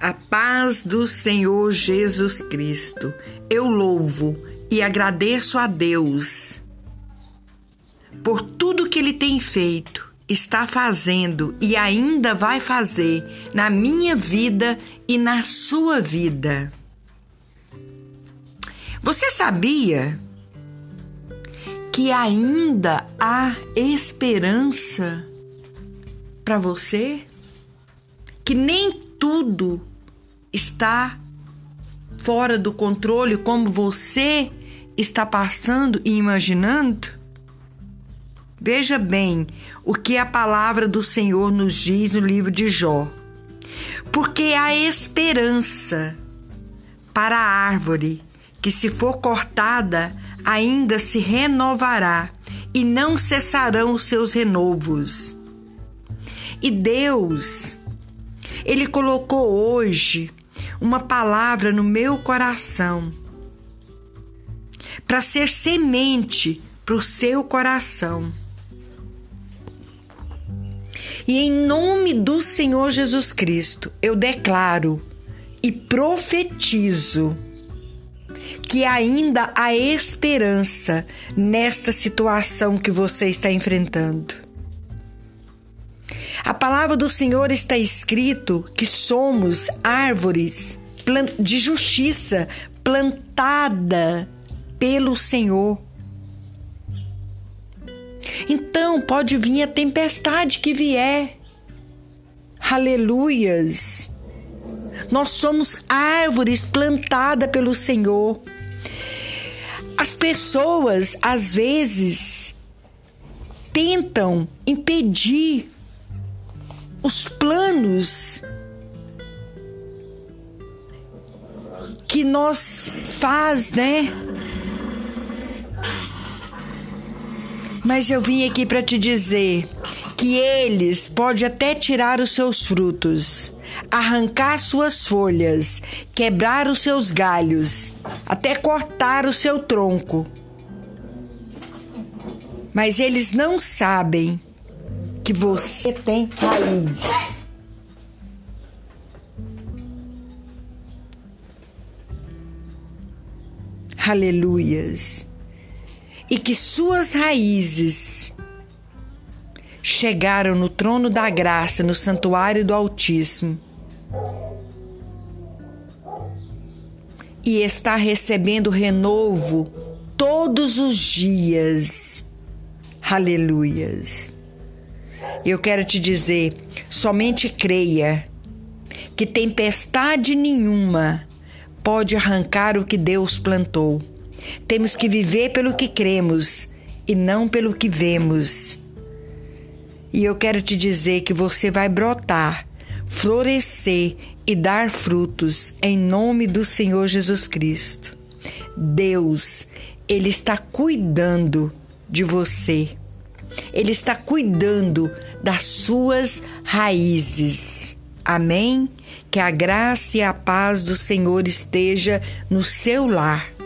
A paz do Senhor Jesus Cristo. Eu louvo e agradeço a Deus por tudo que Ele tem feito, está fazendo e ainda vai fazer na minha vida e na sua vida. Você sabia que ainda há esperança para você? Que nem tudo está fora do controle como você está passando e imaginando? Veja bem o que a palavra do Senhor nos diz no livro de Jó. Porque há esperança para a árvore que, se for cortada, ainda se renovará e não cessarão os seus renovos. E Deus, Ele colocou hoje uma palavra no meu coração para ser semente para o seu coração. E em nome do Senhor Jesus Cristo, eu declaro e profetizo que ainda há esperança nesta situação que você está enfrentando. A palavra do Senhor está escrito que somos árvores de justiça plantada pelo Senhor. Então pode vir a tempestade que vier. Aleluias! Nós somos árvores plantadas pelo Senhor. As pessoas, às vezes, tentam impedir os planos que nós faz, né? Mas eu vim aqui para te dizer que eles podem até tirar os seus frutos, arrancar suas folhas, quebrar os seus galhos, até cortar o seu tronco. Mas eles não sabem que você tem raiz. Aleluias e que suas raízes chegaram no trono da graça, no santuário do Altíssimo. E está recebendo renovo todos os dias. Aleluias. Eu quero te dizer, somente creia que tempestade nenhuma pode arrancar o que Deus plantou. Temos que viver pelo que cremos e não pelo que vemos. E eu quero te dizer que você vai brotar, florescer e dar frutos em nome do Senhor Jesus Cristo. Deus, Ele está cuidando de você. Ele está cuidando das suas raízes. Amém? Que a graça e a paz do Senhor esteja no seu lar